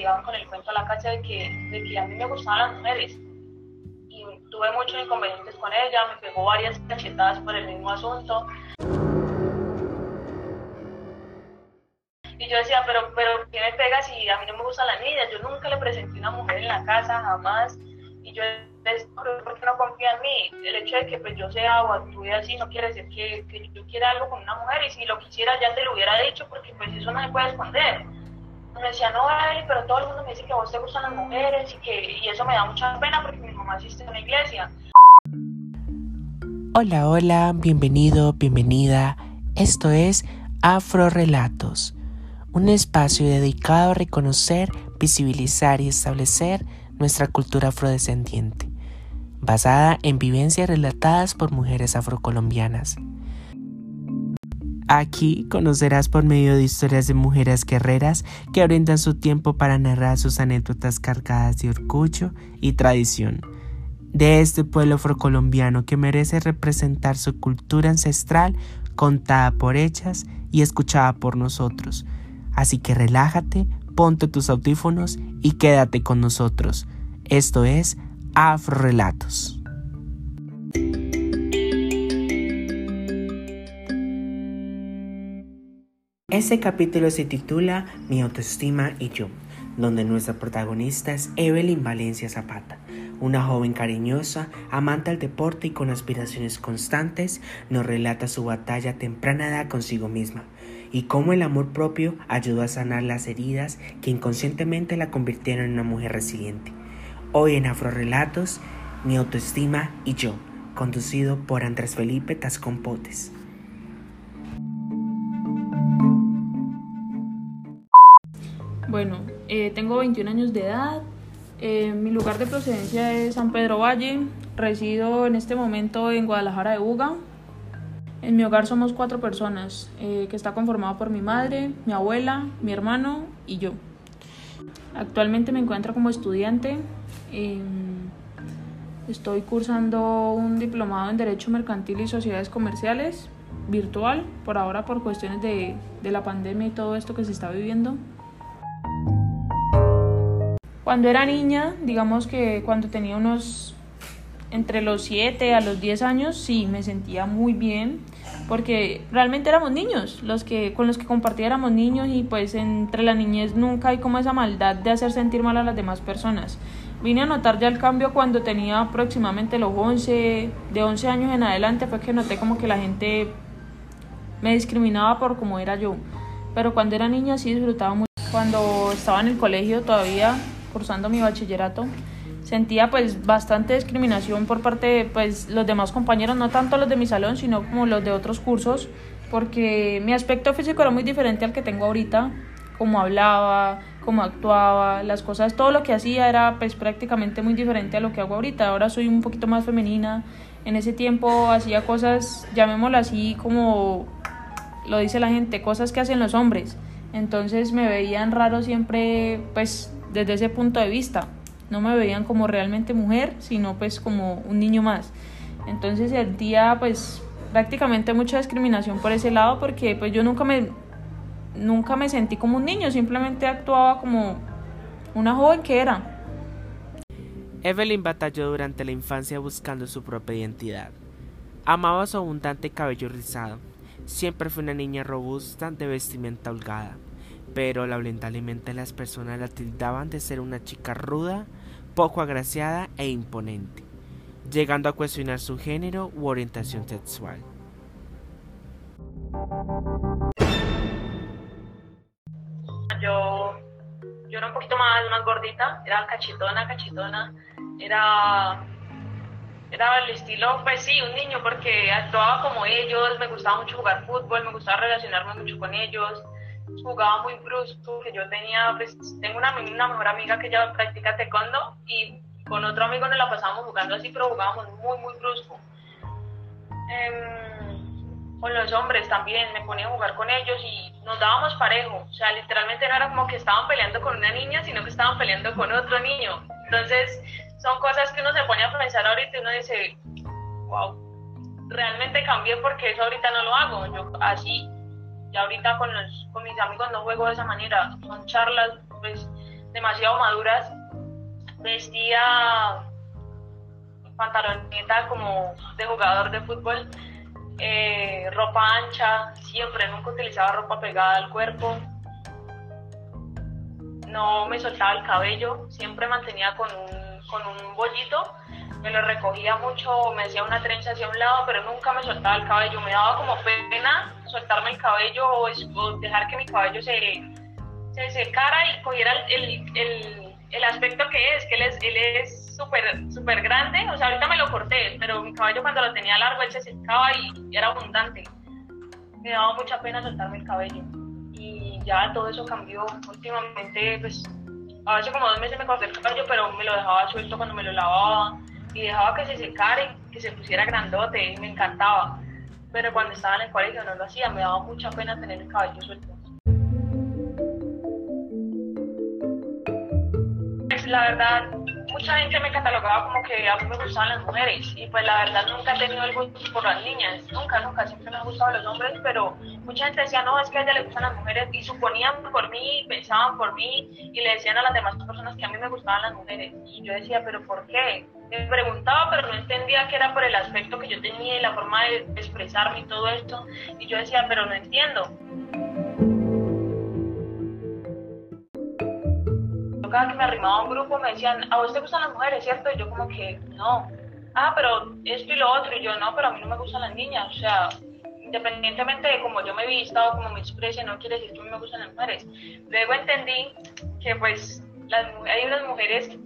llegaban con el cuento a la casa de que, de que a mí me gustaban las mujeres. Y tuve muchos inconvenientes con ella, me pegó varias cachetadas por el mismo asunto. Y yo decía, pero, pero ¿qué me pega si a mí no me gustan las niñas? Yo nunca le presenté una mujer en la casa, jamás. Y yo, ¿por qué no confía en mí? El hecho de que pues, yo sea o actúe así no quiere decir que, que, yo quiera algo con una mujer. Y si lo quisiera ya te lo hubiera dicho, porque pues eso no se puede esconder. Me decía, no, Eli, pero todo el mundo me dice que a vos te gustan las mujeres y, que, y eso me da mucha pena porque mi mamá asiste a una iglesia. Hola, hola, bienvenido, bienvenida. Esto es Afro Relatos un espacio dedicado a reconocer, visibilizar y establecer nuestra cultura afrodescendiente, basada en vivencias relatadas por mujeres afrocolombianas. Aquí conocerás por medio de historias de mujeres guerreras que orientan su tiempo para narrar sus anécdotas cargadas de orgullo y tradición. De este pueblo afrocolombiano que merece representar su cultura ancestral contada por hechas y escuchada por nosotros, Así que relájate, ponte tus audífonos y quédate con nosotros. Esto es Afro Este capítulo se titula Mi autoestima y yo, donde nuestra protagonista es Evelyn Valencia Zapata, una joven cariñosa, amante al deporte y con aspiraciones constantes, nos relata su batalla temprana consigo misma y cómo el amor propio ayudó a sanar las heridas que inconscientemente la convirtieron en una mujer resiliente. Hoy en Afrorelatos, mi autoestima y yo, conducido por Andrés Felipe Tascompotes. Bueno, eh, tengo 21 años de edad. Eh, mi lugar de procedencia es San Pedro Valle. Resido en este momento en Guadalajara de Uga, en mi hogar somos cuatro personas, eh, que está conformado por mi madre, mi abuela, mi hermano y yo. Actualmente me encuentro como estudiante. Em, estoy cursando un diplomado en Derecho Mercantil y Sociedades Comerciales, virtual, por ahora por cuestiones de, de la pandemia y todo esto que se está viviendo. Cuando era niña, digamos que cuando tenía unos entre los 7 a los 10 años, sí, me sentía muy bien porque realmente éramos niños, los que con los que compartía éramos niños y pues entre la niñez nunca hay como esa maldad de hacer sentir mal a las demás personas. Vine a notar ya el cambio cuando tenía aproximadamente los 11, de 11 años en adelante fue que noté como que la gente me discriminaba por cómo era yo. Pero cuando era niña sí disfrutaba mucho. Cuando estaba en el colegio todavía cursando mi bachillerato, sentía pues bastante discriminación por parte de pues los demás compañeros, no tanto los de mi salón, sino como los de otros cursos, porque mi aspecto físico era muy diferente al que tengo ahorita, como hablaba, cómo actuaba, las cosas, todo lo que hacía era pues prácticamente muy diferente a lo que hago ahorita. Ahora soy un poquito más femenina. En ese tiempo hacía cosas, llamémoslo así, como lo dice la gente, cosas que hacen los hombres. Entonces me veían raro siempre pues desde ese punto de vista no me veían como realmente mujer, sino pues como un niño más. Entonces sentía pues prácticamente mucha discriminación por ese lado porque pues yo nunca me nunca me sentí como un niño, simplemente actuaba como una joven que era. Evelyn batalló durante la infancia buscando su propia identidad. Amaba su abundante cabello rizado. Siempre fue una niña robusta de vestimenta holgada, pero lamentablemente las personas la tildaban de ser una chica ruda, poco agraciada e imponente, llegando a cuestionar su género u orientación sexual. Yo, yo era un poquito más, más gordita, era cachitona, cachitona, era, era el estilo, pues sí, un niño, porque actuaba como ellos, me gustaba mucho jugar fútbol, me gustaba relacionarme mucho con ellos, jugaba muy brusco, que yo tenía, pues tengo una, una mejor amiga que ya practica taekwondo y con otro amigo nos la pasábamos jugando así, pero jugábamos muy, muy brusco. Em, con los hombres también, me ponía a jugar con ellos y nos dábamos parejo, o sea, literalmente no era como que estaban peleando con una niña, sino que estaban peleando con otro niño. Entonces, son cosas que uno se pone a pensar ahorita y uno dice, wow, realmente cambié porque eso ahorita no lo hago, yo así ya ahorita con, los, con mis amigos no juego de esa manera, son charlas, pues demasiado maduras. Vestía pantaloneta como de jugador de fútbol, eh, ropa ancha, siempre, nunca utilizaba ropa pegada al cuerpo. No me soltaba el cabello, siempre mantenía con un, con un bollito, me lo recogía mucho, me hacía una trenza hacia un lado, pero nunca me soltaba el cabello. Me daba como pena soltarme el cabello o, dejar que mi cabello se, se secara y cogiera el, el, el, aspecto que es, que él es, él es súper super grande, o sea, ahorita me lo corté, pero mi cabello cuando lo tenía largo él se secaba y, era abundante. Me daba mucha pena soltarme el cabello. Y ya todo eso cambió. Últimamente, pues, hace como dos meses me corté el cabello, pero me lo dejaba suelto cuando me lo lavaba y dejaba que se secara y que se pusiera grandote y me encantaba. Pero cuando estaba en el colegio no lo hacía, me daba mucha pena tener el cabello suelto. Pues, la verdad, mucha gente me catalogaba como que a mí me gustaban las mujeres y pues la verdad nunca he tenido el gusto por las niñas, nunca, nunca, siempre me han gustado los hombres, pero mucha gente decía, no, es que a ella le gustan las mujeres y suponían por mí, pensaban por mí y le decían a las demás personas que a mí me gustaban las mujeres y yo decía, pero ¿por qué? Me preguntaba, pero no entendía que era por el aspecto que yo tenía y la forma de expresarme y todo esto y yo decía, pero no entiendo. Cada que me arrimaba a un grupo me decían, ¿a vos te gustan las mujeres, cierto? Y yo como que, no. Ah, pero esto y lo otro. Y yo, no, pero a mí no me gustan las niñas. O sea, independientemente de cómo yo me vista o cómo me exprese, no quiere decir que a mí me gustan las mujeres. Luego entendí que pues las, hay unas mujeres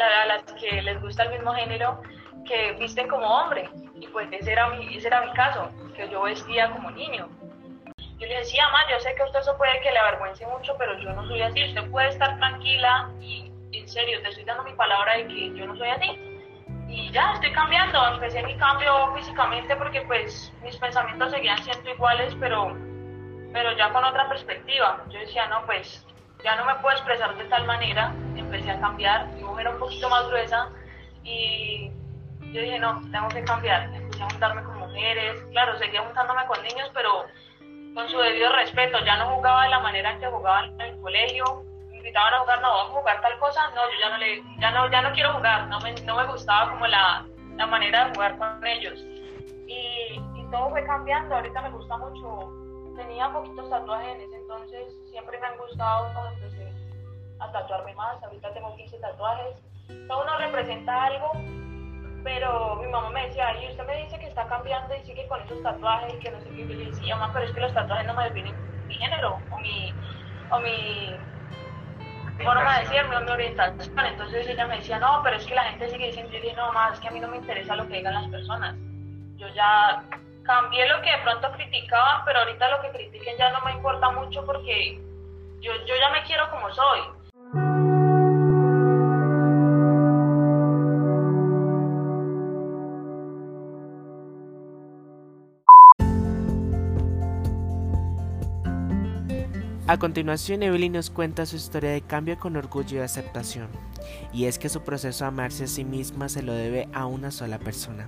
a las que les gusta el mismo género que visten como hombre. Y pues ese era mi, ese era mi caso, que yo vestía como niño. Yo le decía, mamá, yo sé que a usted eso puede que le avergüence mucho, pero yo no soy así. Usted puede estar tranquila y en serio, te estoy dando mi palabra de que yo no soy así. Y ya, estoy cambiando. Empecé mi cambio físicamente porque pues mis pensamientos seguían siendo iguales, pero, pero ya con otra perspectiva. Yo decía, no, pues ya no me puedo expresar de tal manera. Empecé a cambiar. Mi mujer era un poquito más gruesa y yo dije, no, tengo que cambiar. Empecé a juntarme con mujeres. Claro, seguía juntándome con niños, pero con su debido respeto. Ya no jugaba de la manera que jugaba en el colegio. Me invitaban a jugar, no, vamos a jugar tal cosa. No, yo ya no, le, ya no, ya no quiero jugar. No me, no me gustaba como la, la manera de jugar con ellos. Y, y, todo fue cambiando. Ahorita me gusta mucho. Tenía poquitos tatuajes en ese entonces. Siempre me han gustado cuando empecé a tatuarme más. Ahorita tengo 15 tatuajes. Cada uno representa algo pero mi mamá me decía, y usted me dice que está cambiando y sigue con esos tatuajes y que no sé qué, y le decía, mamá, pero es que los tatuajes no me definen mi género o mi, o mi forma de decir, mi, mi orientación. Entonces ella me decía, no, pero es que la gente sigue diciendo, yo dije, no, mamá, es que a mí no me interesa lo que digan las personas. Yo ya cambié lo que de pronto criticaban, pero ahorita lo que critiquen ya no me importa mucho porque yo, yo ya me quiero como soy. A continuación, Evelyn nos cuenta su historia de cambio con orgullo y aceptación, y es que su proceso de amarse a sí misma se lo debe a una sola persona,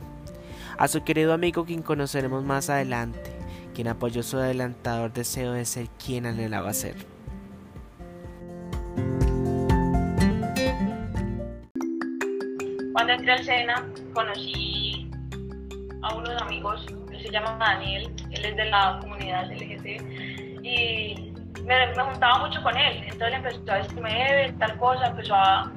a su querido amigo quien conoceremos más adelante, quien apoyó su adelantador deseo de ser quien anhelaba ser. Cuando entré al SENA, conocí a unos amigos, que se llama Daniel, él es de la comunidad LGT, y me, juntaba mucho con él, entonces empezó a decirme, tal cosa, empezó a,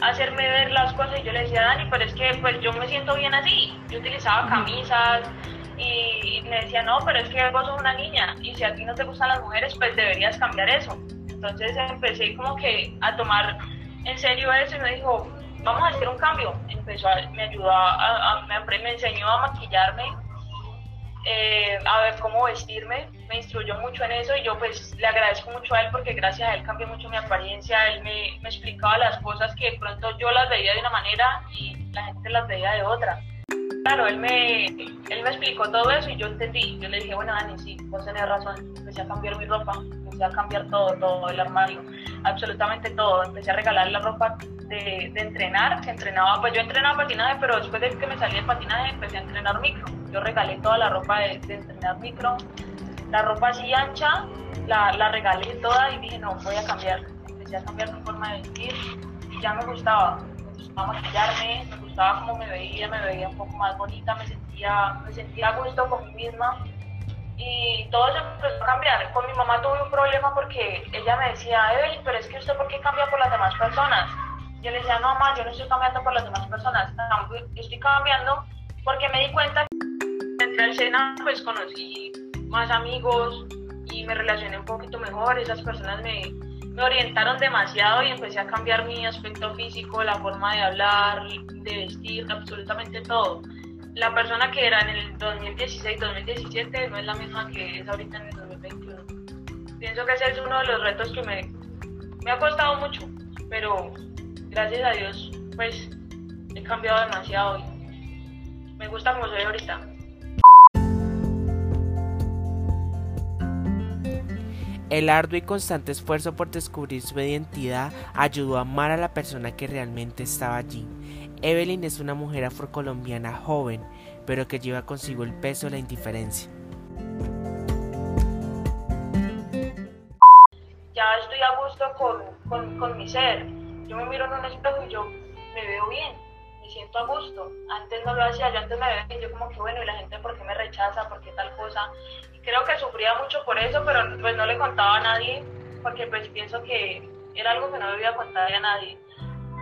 hacerme ver las cosas y yo le decía, Dani, pero es que pues yo me siento bien así. Yo utilizaba camisas y me decía, no, pero es que vos sos una niña y si a ti no te gustan las mujeres, pues deberías cambiar eso. Entonces empecé como que a tomar en serio eso y me dijo, vamos a hacer un cambio. Empezó, a, me ayudó, a, me, me enseñó a maquillarme, eh, a ver cómo vestirme, me instruyó mucho en eso y yo pues le agradezco mucho a él porque gracias a él cambió mucho mi apariencia, él me, explicaba las cosas que de pronto yo las veía de una manera y la gente las veía de otra. Claro, él me, él me explicó todo eso y yo entendí, yo le dije, bueno Dani, sí, vos tenés razón, empecé a cambiar mi ropa, empecé a cambiar todo, todo el armario, absolutamente todo, empecé a regalar la ropa de, de entrenar, que entrenaba, pues yo entrenaba patinaje, pero después de que me salí del patinaje empecé a entrenar micro. Yo regalé toda la ropa de, entrenar micro, la ropa así ancha, la, la, regalé toda y dije, no, voy a cambiar. empecé a cambiar mi forma de vestir y ya me gustaba, me gustaba maquillarme, me gustaba cómo me veía, me veía un poco más bonita, me sentía, me sentía a gusto con mí misma y todo eso empezó a cambiar. Con mi mamá tuve un problema porque ella me decía, Evelyn, pero es que usted por qué cambia por las demás personas. Yo le decía, no, mamá, yo no estoy cambiando por las demás personas, estoy cambiando porque me di cuenta que entre el Sena pues conocí más amigos y me relacioné un poquito mejor, esas personas me, me orientaron demasiado y empecé a cambiar mi aspecto físico, la forma de hablar, de vestir, absolutamente todo la persona que era en el 2016-2017 no es la misma que es ahorita en el 2021. Pienso que ese es uno de los retos que me, me ha costado mucho, pero gracias a Dios pues he cambiado demasiado y me gusta como soy ahorita. El arduo y constante esfuerzo por descubrir su identidad ayudó a amar a la persona que realmente estaba allí. Evelyn es una mujer afrocolombiana joven, pero que lleva consigo el peso de la indiferencia. Ya estoy a gusto con, con, mi ser. Yo me miro en un espejo y yo me veo bien, siento a gusto. Antes no lo hacía, yo antes me veía yo como que bueno, y la gente por qué me rechaza, por qué tal cosa creo que sufría mucho por eso, pero pues no le contaba a nadie, porque pues pienso que era algo que no debía contarle a nadie.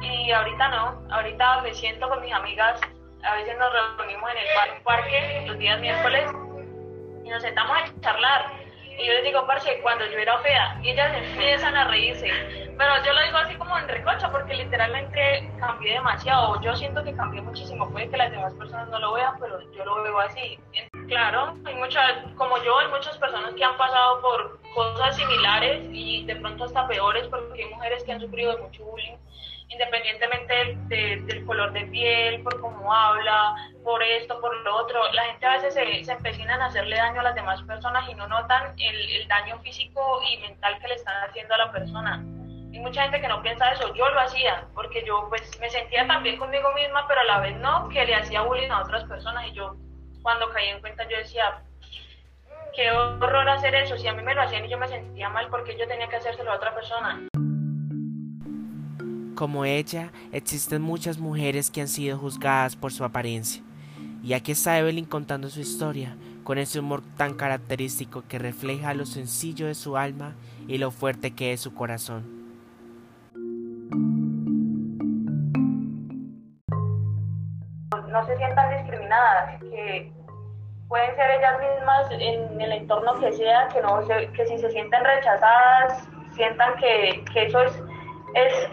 Y ahorita no, ahorita me siento con mis amigas, a veces nos reunimos en el parque los días miércoles y nos sentamos a charlar. Y yo les digo, parce, cuando yo era fea, ellas empiezan a reírse. Pero yo lo digo así como en recocha, porque literalmente cambié demasiado. Yo siento que cambié muchísimo. Puede que las demás personas no lo vean, pero yo lo veo así. Claro, hay muchas, como yo, hay muchas personas que han pasado por cosas similares y de pronto hasta peores porque hay mujeres que han sufrido de mucho bullying, independientemente del color de piel, por cómo habla, por esto, por lo otro. La gente a veces se, se empecinan a hacerle daño a las demás personas y no notan el, el daño físico y mental que le están haciendo a la persona. Hay mucha gente que no piensa eso, yo lo hacía, porque yo pues me sentía tan bien conmigo misma, pero a la vez no, que le hacía bullying a otras personas y yo cuando caí en cuenta yo decía, qué horror hacer eso, si a mí me lo hacían y yo me sentía mal, porque yo tenía que hacérselo a otra persona? Como ella, existen muchas mujeres que han sido juzgadas por su apariencia. Y aquí está Evelyn contando su historia, con ese humor tan característico que refleja lo sencillo de su alma y lo fuerte que es su corazón. No se sientan discriminadas, que pueden ser ellas mismas en el entorno que sea, que, no que si se sienten rechazadas, sientan que, que eso es, es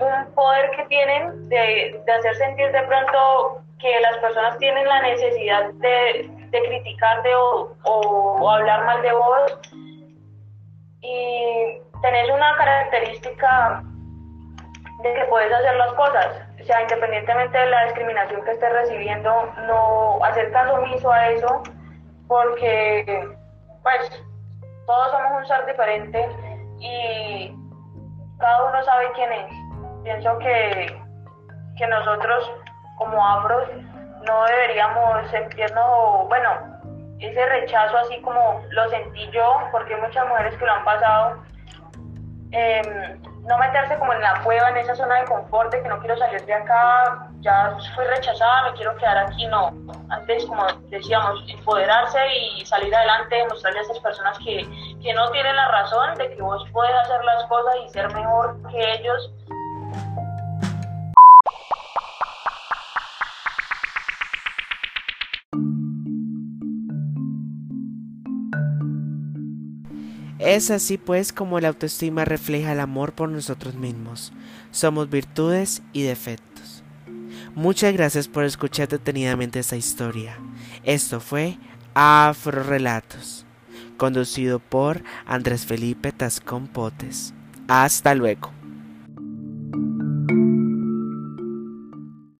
un poder que tienen de, de, hacer sentir de pronto que las personas tienen la necesidad de, de criticarte o, o, hablar mal de vos. Y tenés una característica de que puedes hacer las cosas sea, independientemente de la discriminación que esté recibiendo, no hacer caso omiso a eso, porque pues todos somos un ser diferente y cada uno sabe quién es. Pienso que, que nosotros como afros no deberíamos sentirnos, bueno, ese rechazo así como lo sentí yo, porque hay muchas mujeres que lo han pasado. Eh, no meterse como en la cueva, en esa zona de confort, de que no quiero salir de acá, ya fui rechazada, me quiero quedar aquí, no. Antes, como decíamos, empoderarse y salir adelante, mostrarle a esas personas que, que no tienen la razón de que vos puedes hacer las cosas y ser mejor que ellos Es así pues como la autoestima refleja el amor por nosotros mismos. Somos virtudes y defectos. Muchas gracias por escuchar detenidamente esta historia. Esto fue Afro Relatos, conducido por Andrés Felipe Tascón Potes. Hasta luego.